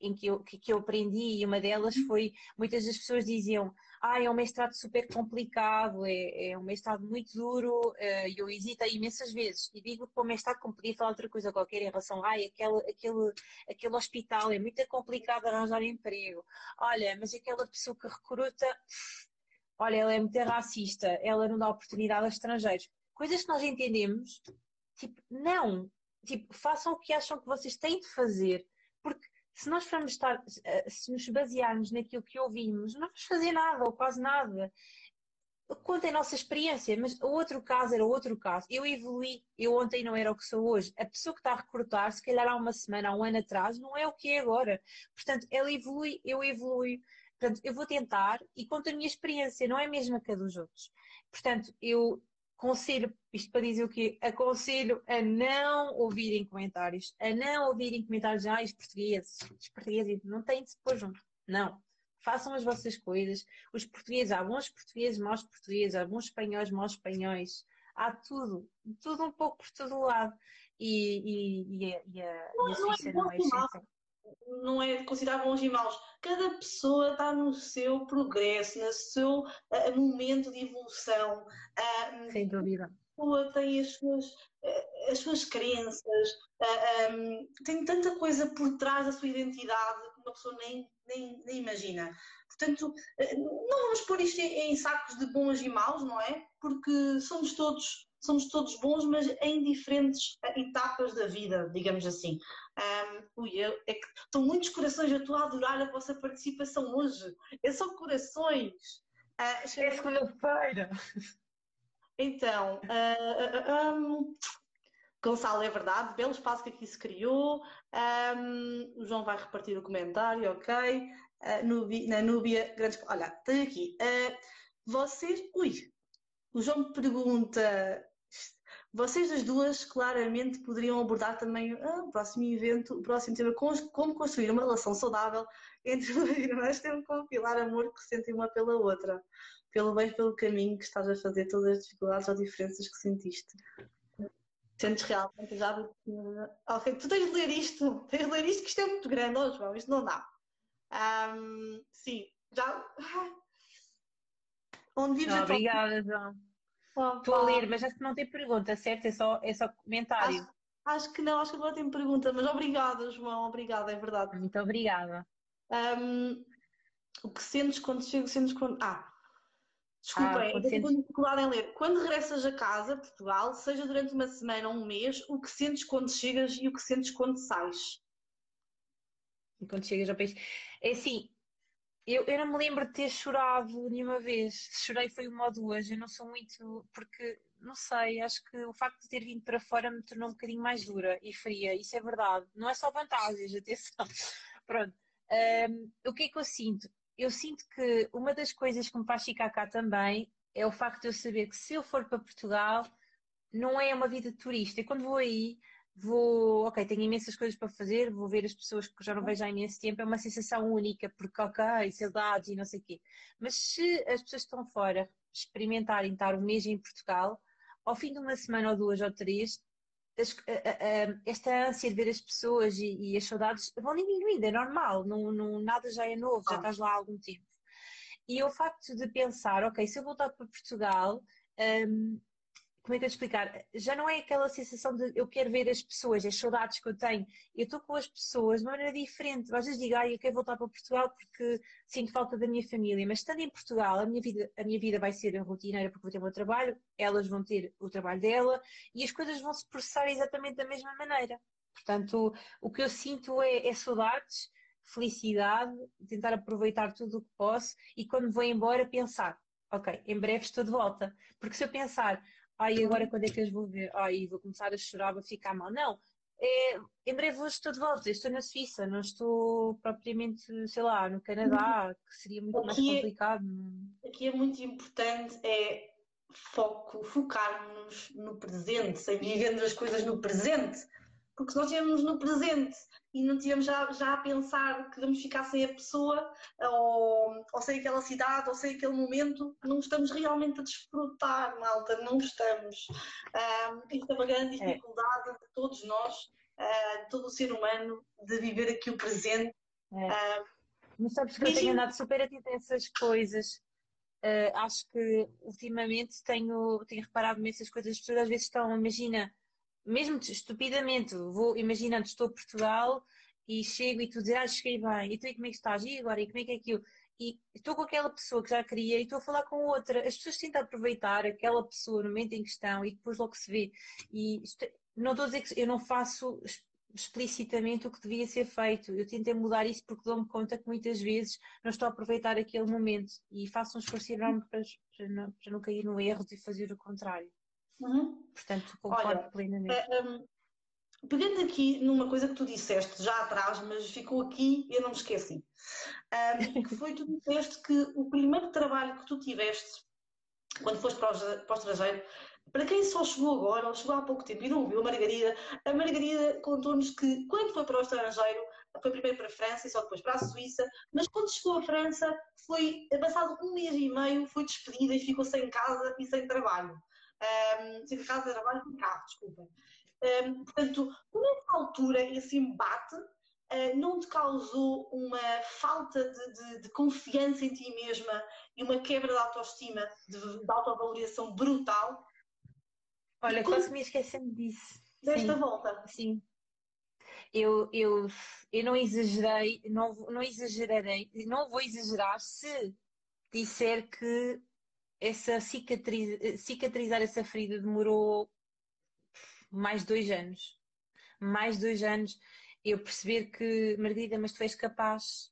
em que eu, que, que eu aprendi e uma delas foi, muitas das pessoas diziam ah, é um mestrado super complicado, é, é um mestrado muito duro, uh, eu hesitei imensas vezes. E digo que o mestrado como podia falar outra coisa qualquer em relação, ah, aquele, aquele, aquele hospital é muito complicado arranjar emprego, olha, mas aquela pessoa que recruta olha, ela é muito racista, ela não dá oportunidade a estrangeiros. Coisas que nós entendemos, tipo, não, tipo, façam o que acham que vocês têm de fazer, porque se nós formos estar, eh, se nos basearmos naquilo que ouvimos, não vamos fazer nada ou quase nada. Conta a nossa experiência, mas o outro caso era outro caso. Eu evolui, eu ontem não era o que sou hoje. A pessoa que está a recrutar, se calhar há uma semana, há um ano atrás, não é o que é agora. Portanto, ela evolui, eu evoluo. Portanto, eu vou tentar e conto a minha experiência, não é a mesma que a dos outros. Portanto, eu aconselho, isto para dizer o quê? Aconselho a não ouvirem comentários, a não ouvirem comentários, ah, os portugueses, os portugueses não têm de se pôr junto. Não. Façam as vossas coisas. Os portugueses, há bons portugueses, maus portugueses, há bons espanhóis, maus espanhóis. Há tudo, tudo um pouco por todo lado. E, e, e, a, e a, não, e a não é, não é não é considerar bons e maus. Cada pessoa está no seu progresso, no seu uh, momento de evolução. Uh, Sem dúvida. A pessoa tem as suas, uh, as suas crenças, um, tem tanta coisa por trás da sua identidade que uma pessoa nem, nem, nem imagina. Portanto, eh, não vamos pôr isto em sacos de bons e maus, não é? Porque somos todos, somos todos bons, mas em diferentes eh, etapas da vida, digamos assim. Um, ui, eu, é que estão muitos corações, eu estou a adorar a vossa participação hoje. É só corações. Uh, é segunda-feira. Então, uh, uh, um, Gonçalo, é verdade, belo espaço que aqui se criou. Um, o João vai repartir o comentário, ok. Uh, Núbia, na Núbia, grandes. Olha, tem aqui. Uh, vocês. Ui! O João me pergunta. Vocês das duas claramente poderiam abordar também ah, o próximo evento, o próximo tema, como construir uma relação saudável entre duas irmãs, tendo que compilar amor que sentem uma pela outra, pelo bem pelo caminho que estás a fazer, todas as dificuldades ou diferenças que sentiste. Sentes realmente já. Ok, tu tens de ler isto, tens de ler isto que isto é muito grande, oh, João, isto não dá. Um, sim, já. Onde vives não, Obrigada, João. Estou a ler, mas acho que não tem pergunta, certo? É só, é só comentário. Acho, acho que não, acho que agora tem pergunta, mas obrigada, João, obrigada, é verdade. Muito obrigada. Um, o que sentes quando chego, sentes quando. Ah, Desculpa, ah, ainda tenho dificuldade em ler. Quando regressas a casa, Portugal, seja durante uma semana ou um mês, o que sentes quando chegas e o que sentes quando sais? E quando chegas ao país. É assim, eu, eu não me lembro de ter chorado nenhuma vez. Chorei foi uma ou duas. Eu não sou muito. Porque, não sei, acho que o facto de ter vindo para fora me tornou um bocadinho mais dura e fria. Isso é verdade. Não é só vantagens, atenção. Pronto. Um, o que é que eu sinto? eu sinto que uma das coisas que me faz ficar cá também é o facto de eu saber que se eu for para Portugal, não é uma vida de turista. E quando vou aí, vou, ok, tenho imensas coisas para fazer, vou ver as pessoas que já não vejo há imenso tempo, é uma sensação única, porque, ok, saudades e não sei o quê. Mas se as pessoas que estão fora experimentarem estar um mês em Portugal, ao fim de uma semana ou duas ou três, esta ânsia de ver as pessoas e, e, as saudades vão diminuindo, é normal, não, não, nada já é novo, já estás lá há algum tempo. E o facto de pensar, ok, se eu voltar para Portugal, um, como é que eu explicar? Já não é aquela sensação de eu quero ver as pessoas, as saudades que eu tenho. Eu estou com as pessoas de uma maneira diferente. Às vezes digo, ah, eu quero voltar para Portugal porque sinto falta da minha família. Mas estando em Portugal, a minha vida, a minha vida vai ser rotineira porque vou ter o meu trabalho, elas vão ter o trabalho dela e as coisas vão se processar exatamente da mesma maneira. Portanto, o que eu sinto é, é saudades, felicidade, tentar aproveitar tudo o que posso e quando vou embora pensar, ok, em breve estou de volta. Porque se eu pensar, ai, agora quando é que as vou ver? Ai, vou começar a chorar, vou ficar mal. Não, é, em breve hoje estou de volta, estou na Suíça, não estou propriamente, sei lá, no Canadá, que seria muito aqui mais é- complicado. É, aqui é muito importante é foco, focarmos no presente, sem vivendo as coisas no presente, porque se nós estivermos no presente e não estivermos já, já a pensar que vamos ficar sem a pessoa, ou, ou sem aquela cidade, ou sem aquele momento, não estamos realmente a desfrutar, malta, não estamos. Um, isto é uma grande é. dificuldade é. de todos nós, uh, todo o ser humano, de viver aqui o presente. É. Uh, Mas sabes que eu tenho andado super atenta a essas coisas. Uh, acho que ultimamente tenho, tenho reparado nessas coisas. As pessoas às vezes estão, imagina, mesmo estupidamente, vou imaginando, estou em Portugal e chego e tu dizes, ah, cheguei bem, e tu e como é que estás? E agora? E como é que é aquilo? E estou com aquela pessoa que já queria e estou a falar com outra. As pessoas tentam aproveitar aquela pessoa no momento em questão e depois logo se vê. E isto, não estou a dizer que eu não faço explicitamente o que devia ser feito. Eu tentei mudar isso porque dou-me conta que muitas vezes não estou a aproveitar aquele momento e faço um esforço enorme para, para, não, para não cair no erro de fazer o contrário. Uhum. Portanto, concordo Olha, plenamente. É, um, pegando aqui numa coisa que tu disseste já atrás, mas ficou aqui e eu não me esqueci. Um, que foi tu disseste que o primeiro trabalho que tu tiveste quando foste para o, para o estrangeiro, para quem só chegou agora, ou chegou há pouco tempo e não viu a Margarida, a Margarida contou-nos que quando foi para o estrangeiro, foi primeiro para a França e só depois para a Suíça, mas quando chegou à França, foi, passado um mês e meio, foi despedida e ficou sem casa e sem trabalho um, casa de trabalho com carro, desculpem. Um, portanto, nessa altura, esse embate uh, não te causou uma falta de, de, de, confiança em ti mesma e uma quebra de autoestima, de, de autovalorização brutal? Olha, quase me esquecendo disso. Desta Sim. volta? Sim. eu, eu, eu não exagerei, não, não exagerarei, não vou exagerar se disser que essa cicatriz, cicatrizar essa ferida demorou mais dois anos. Mais dois anos eu perceber que, Margarida, mas tu és capaz,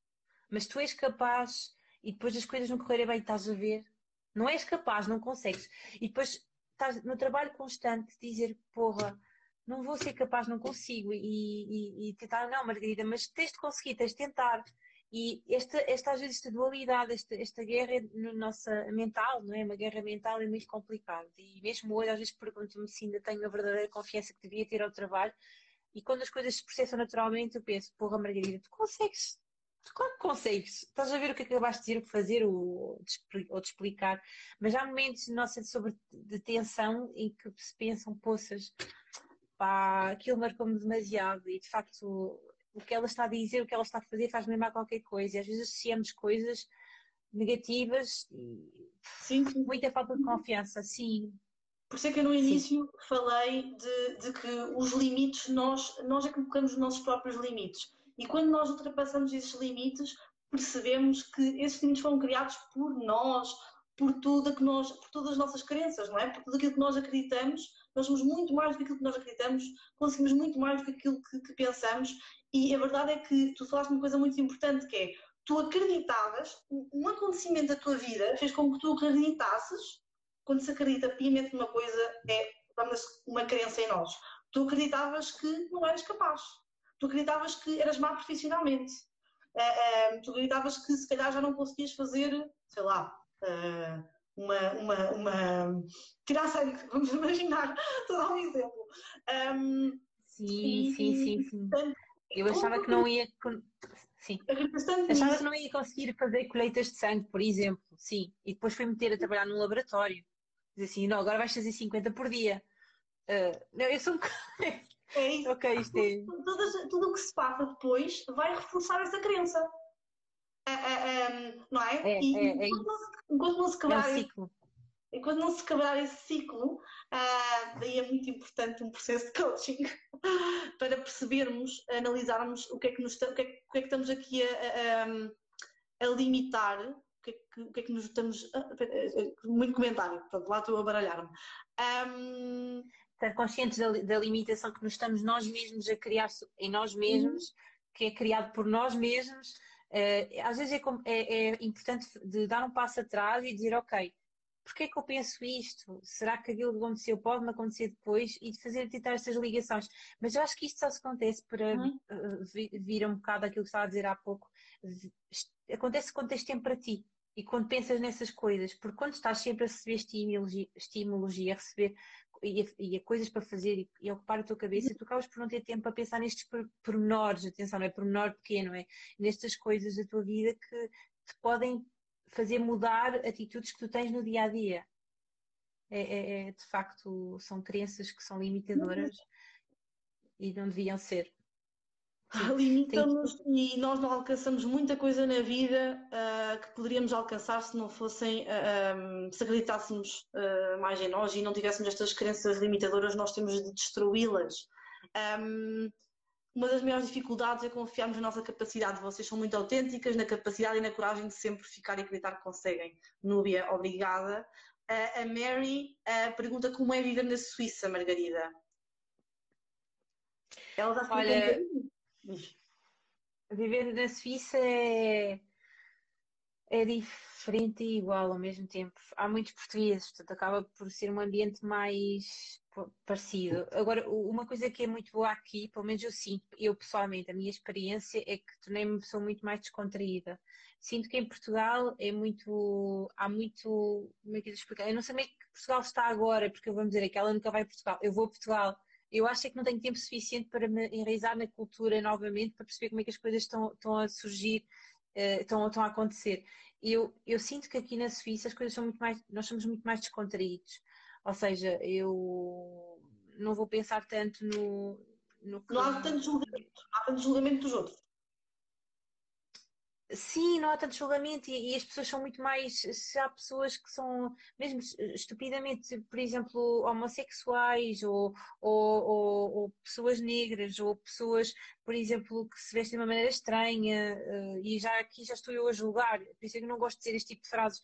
mas tu és capaz, e depois as coisas não correrem bem, estás a ver? Não és capaz, não consegues. E depois estás no trabalho constante, dizer, porra, não vou ser capaz, não consigo, e, e, e tentar, não, Margarida, mas tens de conseguir, tens de tentar. E esta, esta às vezes, esta dualidade, esta, esta guerra no nossa mental, não é? Uma guerra mental é muito complicada. E mesmo hoje, às vezes, pergunto-me se ainda tenho a verdadeira confiança que devia ter ao trabalho. E quando as coisas se processam naturalmente, eu penso, porra, Margarida, tu consegues, tu que consegues. Estás a ver o que acabaste de dizer, o que fazer ou de, de explicar. Mas há momentos nossa sobre de tensão em que se pensam, poças, pá, aquilo marcou-me demasiado e de facto o que ela está a dizer, o que ela está a fazer faz-me lembrar qualquer coisa. E às vezes associamos coisas negativas e sim, sim. muita falta de confiança, sim. Por isso é que eu no início sim. falei de, de, que os limites, nós, nós é que colocamos os nossos próprios limites. E quando nós ultrapassamos esses limites, percebemos que esses limites foram criados por nós, por tudo que nós, por todas as nossas crenças, não é? Por tudo aquilo que nós acreditamos, nós somos muito mais do que aquilo que nós acreditamos, conseguimos muito mais do que aquilo que, que pensamos e a verdade é que tu falaste uma coisa muito importante que é tu acreditavas, um acontecimento da tua vida fez com que tu acreditasses, quando se acredita piamente numa coisa, é uma crença em nós. Tu acreditavas que não eras capaz. Tu acreditavas que eras má profissionalmente. Uh, uh, tu acreditavas que se calhar já não conseguias fazer, sei lá, uh, uma, uma, uma. tirar sangue, vamos imaginar, estou a dar um exemplo. Um, sim, e, sim, sim, sim. Portanto, eu achava que não ia. Sim. Achava que não ia conseguir fazer colheitas de sangue, por exemplo. Sim. E depois fui meter a trabalhar num laboratório. Diz assim, não, agora vais fazer 50 por dia. Uh, não, eu sou um É isso. ok, isto é. Tudo, tudo o que se passa depois vai reforçar essa crença. Uh, um, não é? é e é, é enquanto, não se, enquanto não se quebrar. É um enquanto não se quebrar esse ciclo, ah, daí é muito importante um processo de coaching para percebermos, analisarmos o que é que, nos, o que, é, o que, é que estamos aqui a, a, a limitar, o que, é que, o que é que nos estamos. muito comentário, pronto, lá estou a baralhar-me. Um... Estar conscientes da, da, limitação que nos estamos nós mesmos a criar em nós mesmos, uhum. que é criado por nós mesmos. Uh, às vezes é, é, é importante de dar um passo atrás e dizer, ok, Porquê é que eu penso isto? Será que aquilo que aconteceu pode-me acontecer depois? E de fazer tentar estas ligações. Mas eu acho que isto só se acontece para uhum. vir um bocado aquilo que estava a dizer há pouco. Acontece quando tens tempo para ti e quando pensas nessas coisas, porque quando estás sempre a receber estímulos, estímulos e a receber e a, e a coisas para fazer e, e, a ocupar a tua cabeça, tu acabas por não ter tempo para pensar nestes pormenores, atenção, não é pormenor pequeno, é nestas coisas da tua vida que te podem fazer mudar atitudes que tu tens no dia a dia. É, é, é de facto, são crenças que são limitadoras e não deviam ser. Limitamos e nós não alcançamos muita coisa na vida uh, que poderíamos alcançar se não fossem, uh, um, se acreditássemos uh, mais em nós e não tivéssemos estas crenças limitadoras, nós temos de destruí-las. Um, uma das maiores dificuldades é confiarmos na nossa capacidade. Vocês são muito autênticas na capacidade e na coragem de sempre ficar e acreditar que conseguem. Núbia, obrigada. A Mary pergunta como é viver na Suíça, Margarida. Ela já Olha, viver na Suíça é, é diferente e igual ao mesmo tempo. Há muitos portugueses, portanto acaba por ser um ambiente mais parecido. Agora, uma coisa que é muito boa aqui, pelo menos eu sinto, eu pessoalmente, a minha experiência é que tornei-me uma pessoa muito mais descontraída. Sinto que em Portugal é muito. Há muito. Como é que eu explicar? Eu não sei como é que Portugal está agora, porque vamos dizer, aquela nunca vai a Portugal. Eu vou a Portugal. Eu acho é que não tenho tempo suficiente para me enraizar na cultura novamente, para perceber como é que as coisas estão, estão a surgir, uh, estão, estão a acontecer. Eu, eu sinto que aqui na Suíça as coisas são muito mais. Nós somos muito mais descontraídos. Ou seja, eu não vou pensar tanto no. no que... Não há tanto julgamento, há tanto julgamento dos outros. Sim, não há tanto julgamento e, e, as pessoas são muito mais. Se há pessoas que são mesmo estupidamente, por exemplo, homossexuais ou, ou, ou, ou pessoas negras ou pessoas, por exemplo, que se vestem de uma maneira estranha uh, e já aqui já estou eu a julgar, por isso é que não gosto de dizer este tipo de frases.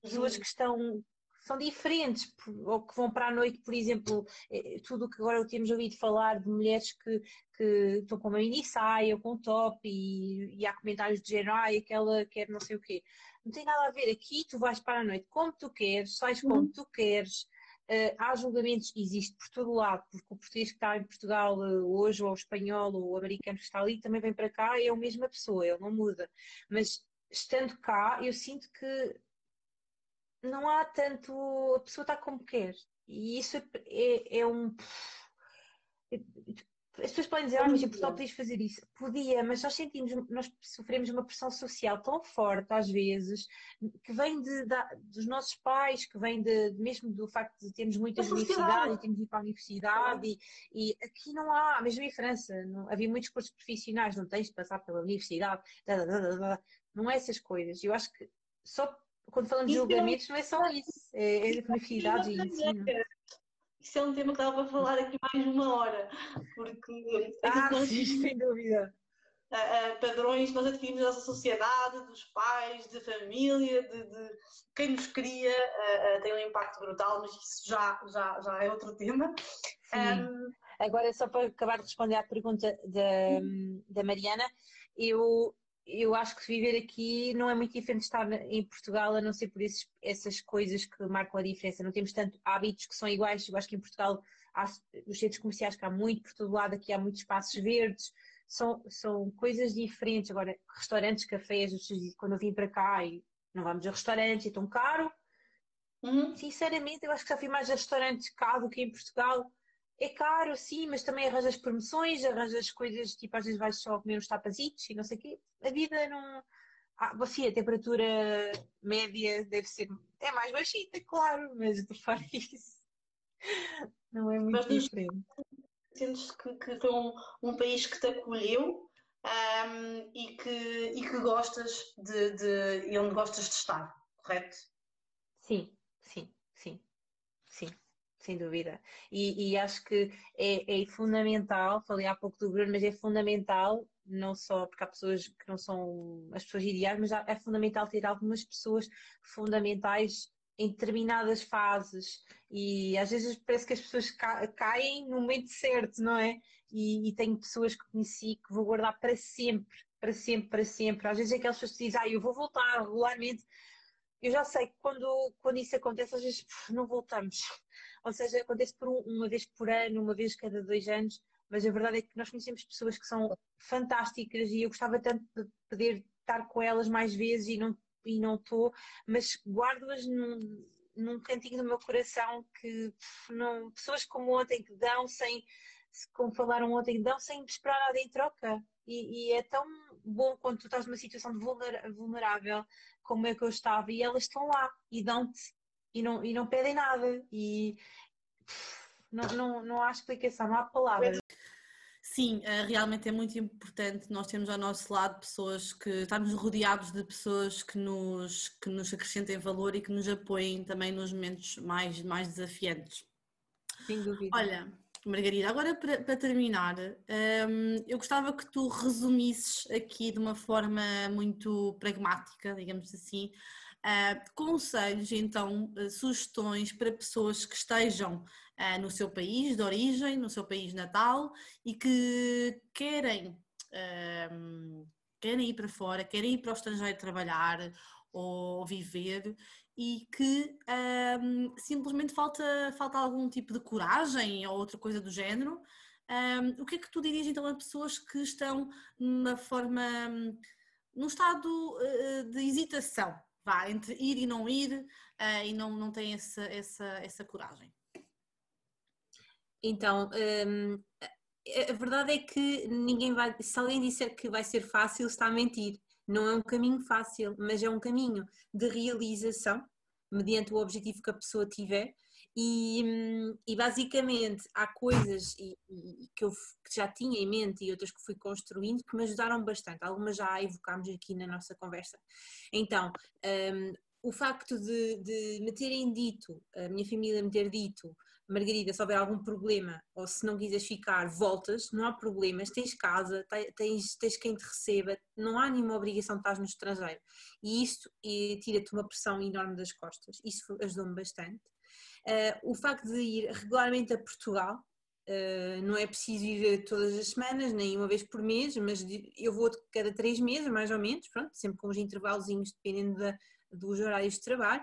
Pessoas uhum. que estão são diferentes, ou que vão para a noite, por exemplo, eh, tudo o que agora temos ouvido falar de mulheres que, que estão com uma mini saia ou com top e, e há comentários de género, ah, aquela quer não sei o quê. Não tem nada a ver. Aqui tu vais para a noite como tu queres, sais como uhum. tu queres. Uh, há julgamentos, existe por todo lado, porque o português que está em Portugal hoje, ou o espanhol, ou o americano que está ali, também vem para cá, é a mesma pessoa, ele não muda. Mas estando cá, eu sinto que não há tanto. A pessoa está como quer. E isso é, é, é um. As pessoas podem dizer, ah, mas em Portugal podias fazer isso. Podia, mas nós sentimos, nós sofremos uma pressão social tão forte às vezes, que vem de, de dos nossos pais, que vem de, mesmo do facto de termos muitas universidades e temos de ir para a universidade, e, e, aqui não há, mesmo em França, não, havia muitos cursos profissionais, não tens de passar pela universidade, não é essas coisas. Eu acho que só quando falamos de é julgamentos, não é só isso, é, é universidade e ensino. Isso é um tema que dava para falar aqui mais uma hora, porque ah, nós, sim, sem dúvida. Uh, padrões nós adquirimos da nossa sociedade, dos pais, da família, de, de, quem nos cria, uh, uh, tem um impacto brutal, mas isso já, já, já é outro tema. Um... Agora, só para acabar de responder à pergunta da, da Mariana, eu eu acho que viver aqui não é muito diferente de estar em Portugal, a não ser por esses, essas coisas que marcam a diferença. Não temos tanto hábitos que são iguais. Eu acho que em Portugal há os centros comerciais que há muito por todo lado, aqui há muitos espaços verdes, são, são coisas diferentes. Agora, restaurantes, cafés, quando eu vim para cá e não vamos a restaurantes, é tão caro. Uhum. Sinceramente, eu acho que já fui mais a restaurantes cá do que em Portugal. É caro, sim, mas também arranjas promoções, arranjas coisas, tipo, às vezes vais só comer uns tapazitos e não sei o quê. A vida não. Ah, sim, a temperatura média deve ser. É mais baixita, claro, mas de fora isso. Não é muito mas, diferente. Sentes que, que foi um, um país que te acolheu um, e, que, e que gostas de, de. e onde gostas de estar, correto? Sim sem dúvida. E, e acho que é, é, fundamental, falei há pouco do Bruno, mas é fundamental, não só porque há pessoas que não são as pessoas ideais, mas é fundamental ter algumas pessoas fundamentais em determinadas fases e às vezes parece que as pessoas caem no momento certo, não é? E, e tenho pessoas que conheci que vou guardar para sempre, para sempre, para sempre. Às vezes aquelas pessoas que dizem, ah, eu vou voltar regularmente. Eu já sei que quando, quando isso acontece, às vezes não voltamos ou seja, acontece por um, uma vez por ano, uma vez cada dois anos, mas a verdade é que nós conhecemos pessoas que são fantásticas e eu gostava tanto de poder estar com elas mais vezes e não e não estou, mas guardo-as num, num cantinho do meu coração que não, pessoas como ontem que dão sem, como falaram ontem, dão sem esperar nada em troca. E, e, é tão bom quando tu estás numa situação vulnerável como é que eu estava e elas estão lá e dão-te e não, e não pedem nada. E não, não, não há explicação, não há palavras. Sim, eh, realmente é muito importante nós termos ao nosso lado pessoas que estamos rodeados de pessoas que nos, que nos acrescentem valor e que nos apoiem também nos momentos mais, mais desafiantes. Sem dúvida. Olha, Margarida, agora para, para terminar, um, eu gostava que tu resumisses aqui de uma forma muito pragmática, digamos assim, Uh, conselhos, então, uh, sugestões para pessoas que estejam uh, no seu país de origem, no seu país natal e que querem, querem ir para fora, querem ir para o estrangeiro trabalhar ou viver e que simplesmente falta, falta algum tipo de coragem ou outra coisa do género. Um, o que é que tu dirias então a pessoas que estão numa forma, num estado de hesitação entre ir e não ir uh, e não, não tem essa, essa, essa coragem? Então, hum, a verdade é que ninguém vai, se alguém disser que vai ser fácil, está a mentir. Não é um caminho fácil, mas é um caminho de realização, mediante o objetivo que a pessoa tiver. E, e basicamente há coisas e, e que eu que já tinha em mente e outras que fui construindo que me ajudaram bastante. Algumas já evocámos aqui na nossa conversa. Então, um, o facto de, de, me terem dito, a minha família me ter dito, Margarida, se houver algum problema ou se não quiseres ficar, voltas, não há problemas, tens casa, tens, tens quem te receba, não há nenhuma obrigação de estar no estrangeiro. E isto tira-te uma pressão enorme das costas, isso ajudou-me bastante. Uh, o facto de ir regularmente a Portugal, Uh, não é preciso ir todas as semanas, nem uma vez por mês, mas eu vou cada três meses, mais ou menos, pronto, sempre com os intervalos, dependendo da, dos horários de trabalho,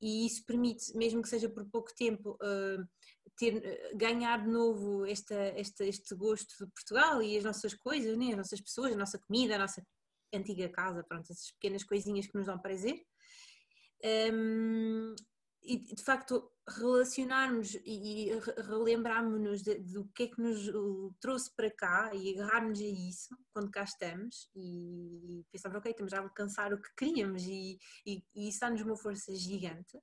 e isso permite, mesmo que seja por pouco tempo, uh, ter, ganhar de novo esta, esta, este gosto de Portugal e as nossas coisas, né? as nossas pessoas, a nossa comida, a nossa antiga casa, pronto, essas pequenas coisinhas que nos dão prazer. Um, e de facto relacionarmos e relembrarmos-nos do que é que nos trouxe para cá e agarrarmos a isso quando cá estamos e pensarmos, ok, estamos a alcançar o que queríamos e, e, e isso dá-nos uma força gigante.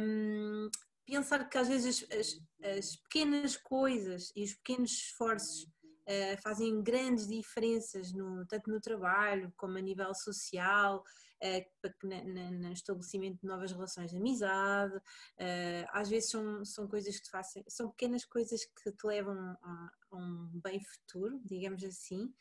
Um, pensar que às vezes as, as, pequenas coisas e os pequenos esforços uh, fazem grandes diferenças, no, tanto no trabalho como a nível social, uh, no estabelecimento de novas relações de amizade. Uh, às vezes são, são coisas que te fazem, são pequenas coisas que te levam a, a um bem futuro, digamos assim.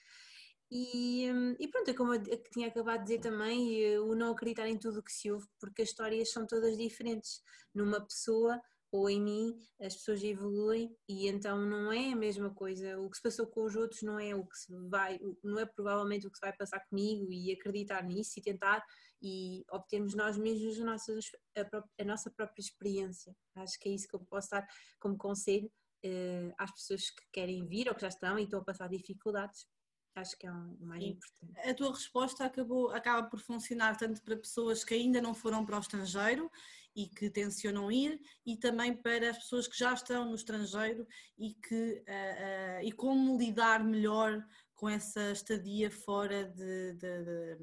E, e, pronto, é como eu tinha acabado de dizer também, o não acreditar em tudo o que se ouve, porque as histórias são todas diferentes. Numa pessoa ou em mim as pessoas evoluem e então não é a mesma coisa. O que se passou com os outros não é o que se vai, não é provavelmente o que se vai passar comigo e acreditar nisso e tentar e obtermos nós mesmos a nossa, a, a nossa própria experiência. Acho que é isso que eu posso dar como conselho uh, às pessoas que querem vir ou que já estão e estão a passar dificuldades. Acho que é o mais Sim. importante. A tua resposta acabou, acaba por funcionar tanto para pessoas que ainda não foram para o estrangeiro e que tencionam ir, e também para as pessoas que já estão no estrangeiro e, que, uh, uh, e como lidar melhor com essa estadia fora, de, de, de,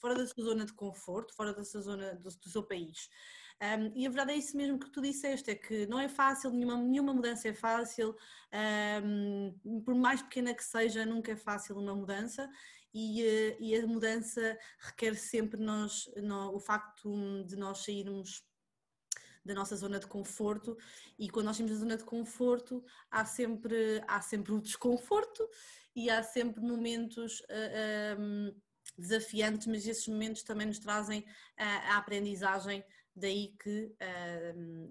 fora da sua zona de conforto, fora da sua zona do, do seu país. Um, e a verdade é isso mesmo que tu disseste, é que não é fácil, nenhuma, nenhuma mudança é fácil, um, por mais pequena que seja, nunca é fácil uma mudança e, eh, e a mudança requer sempre nós, o facto de nós sairmos da nossa zona de conforto e quando nós temos a zona de conforto há sempre, há sempre o desconforto e há sempre momentos uh, eh, um, desafiantes, mas esses momentos também nos trazem a, a aprendizagem daí que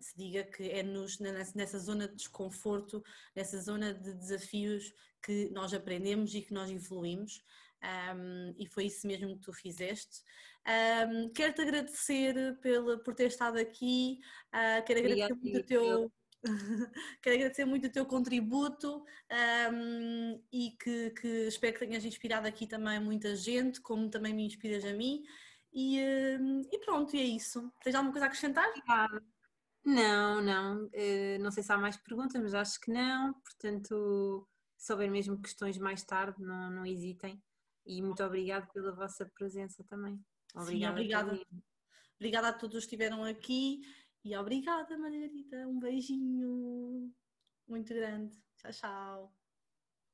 se diga que é nos, nessa zona de desconforto, nessa zona de desafios que nós aprendemos e que nós evoluímos. Um, e foi isso mesmo que tu fizeste. Um, Quero-te agradecer pela, por ter estado aqui, uh, quero agradecer muito o teu. quero agradecer muito o teu contributo um, e que, que, espero que tenhas inspirado aqui também muita gente, como também me inspiras a mim. E, e pronto, e é isso. Tens alguma coisa a acrescentar? Não, não. Uh, não sei se há mais perguntas, mas acho que não. Portanto, se houver mesmo questões mais tarde, não, não hesitem. E muito obrigada pela vossa presença também. Obrigada. Sim, obrigada. Obrigada a todos que estiveram aqui e obrigada, Margarida. Um beijinho muito grande. Tchau, tchau.